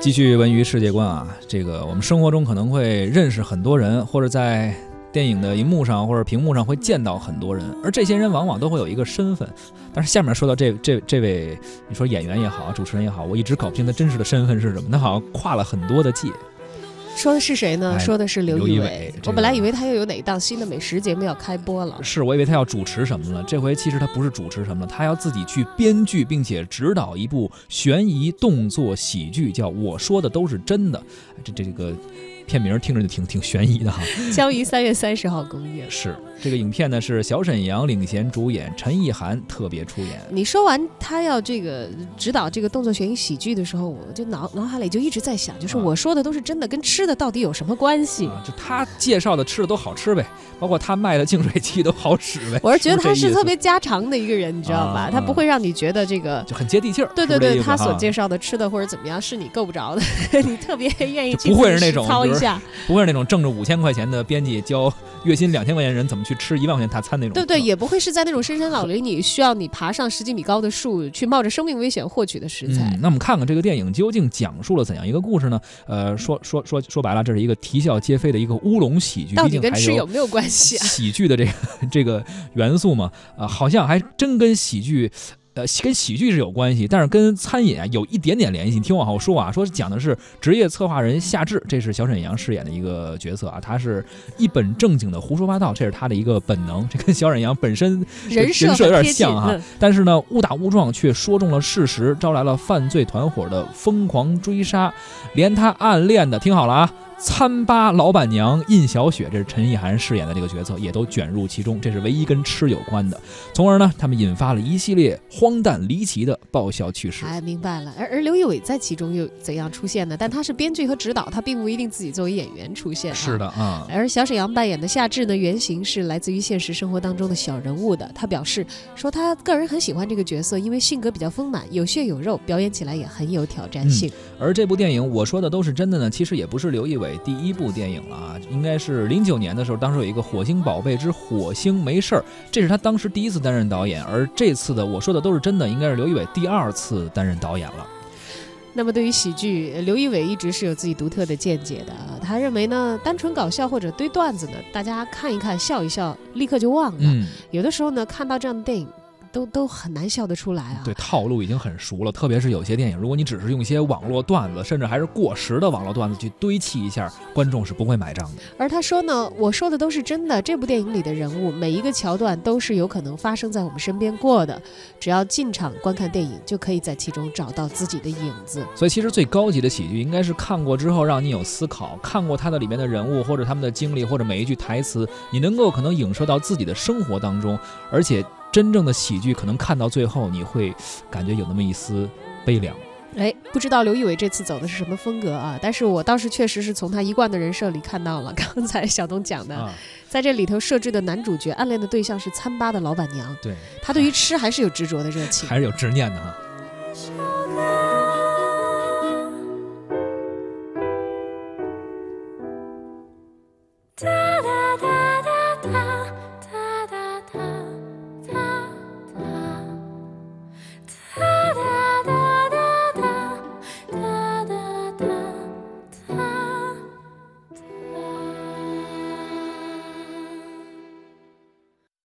继续文娱世界观啊，这个我们生活中可能会认识很多人，或者在电影的荧幕上或者屏幕上会见到很多人，而这些人往往都会有一个身份。但是下面说到这这这位，你说演员也好，主持人也好，我一直搞不清他真实的身份是什么，他好像跨了很多的界。说的是谁呢？哎说的是刘刘仪伟仪伟。这个我本来以为他又有哪一档新的美食节目要开播了。是我以为他要主持什么了，这回其实他不是主持什么了，他要自己去编剧并且指导一部悬疑动作喜剧，叫《我说的都是真的》。这这个片名听着就挺挺悬疑的哈。将于三月三十号公映。是这个影片呢是小沈阳领衔主演，陈意涵特别出演。你说完他要这个指导这个动作悬疑喜剧的时候，我就脑脑海里就一直在想，就是啊我说的都是真的，跟吃的到底有什么关系？啊，就他介绍的吃的都好吃呗，包括他卖的净水器都好使呗。我是觉得他是特别家常的一个人，你知道吧？啊他不会让你觉得这个。就很接地气儿。对对对，他所介绍的吃的或者怎么样是你够不着的，你特别愿意就不会是那种。不会是那种挣着五千块钱的编辑教月薪两千块钱人怎么去吃一万块钱大餐那种。对对，也不会是在那种深山老林里需要你爬上十几米高的树去冒着生命危险获取的食材。嗯，那我们看看这个电影究竟讲述了怎样一个故事呢？呃，说说说说白了，这是一个啼笑皆非的一个乌龙喜剧，到底跟吃有没有关系啊？喜剧的这个 这个元素嘛，啊、好像还真跟喜剧。呃，跟喜剧是有关系，但是跟餐饮啊有一点点联系。你听我往后说啊，说讲的是职业策划人夏至，这是小沈阳饰演的一个角色啊，他是一本正经的胡说八道，这是他的一个本能，这跟小沈阳本身人设有点像哈嗯但是呢，误打误撞却说中了事实，招来了犯罪团伙的疯狂追杀，连他暗恋的，听好了啊，餐吧老板娘印小雪，这是陈意涵饰演的这个角色，也都卷入其中，这是唯一跟吃有关的。从而呢，他们引发了一系列荒诞离奇的爆笑趣事。哎，明白了。而而刘仪伟在其中又怎样出现呢？但他是编剧和指导，他并不一定自己作为演员出现。是。的啊、而小沈阳扮演的夏至呢，原型是来自于现实生活当中的小人物的。他表示说，他个人很喜欢这个角色，因为性格比较丰满，有血有肉，表演起来也很有挑战性。而这部电影我说的都是真的呢，其实也不是刘仪伟第一部电影了啊，应该是零九年的时候，当时有一个《火星宝贝之火星没事儿》，这是他当时第一次担任导演，而这次的我说的都是真的，应该是刘仪伟第二次担任导演了。那么对于喜剧，刘仪伟一直是有自己独特的见解的。啊他认为呢，单纯搞笑或者堆段子呢，大家看一看笑一笑，立刻就忘了。嗯，有的时候呢，看到这样的电影，都都很难笑得出来啊。对，套路已经很熟了，特别是有些电影，如果你只是用一些网络段子，甚至还是过时的网络段子去堆砌一下，观众是不会买账的。而他说呢，我说的都是真的。这部电影里的人物，每一个桥段都是有可能发生在我们身边过的。只要进场观看电影，就可以在其中找到自己的影子。所以，其实最高级的喜剧应该是看过之后让你有思考，看过它的里面的人物或者他们的经历或者每一句台词，你能够可能影射到自己的生活当中，而且真正的喜剧可能看到最后你会感觉有那么一丝悲凉。哎，不知道刘仪伟这次走的是什么风格啊？但是我倒是确实是从他一贯的人设里看到了，刚才小东讲的，啊，在这里头设置的男主角暗恋的对象是餐吧的老板娘，对，他对于吃还是有执着的热情。还是有执念的哈。想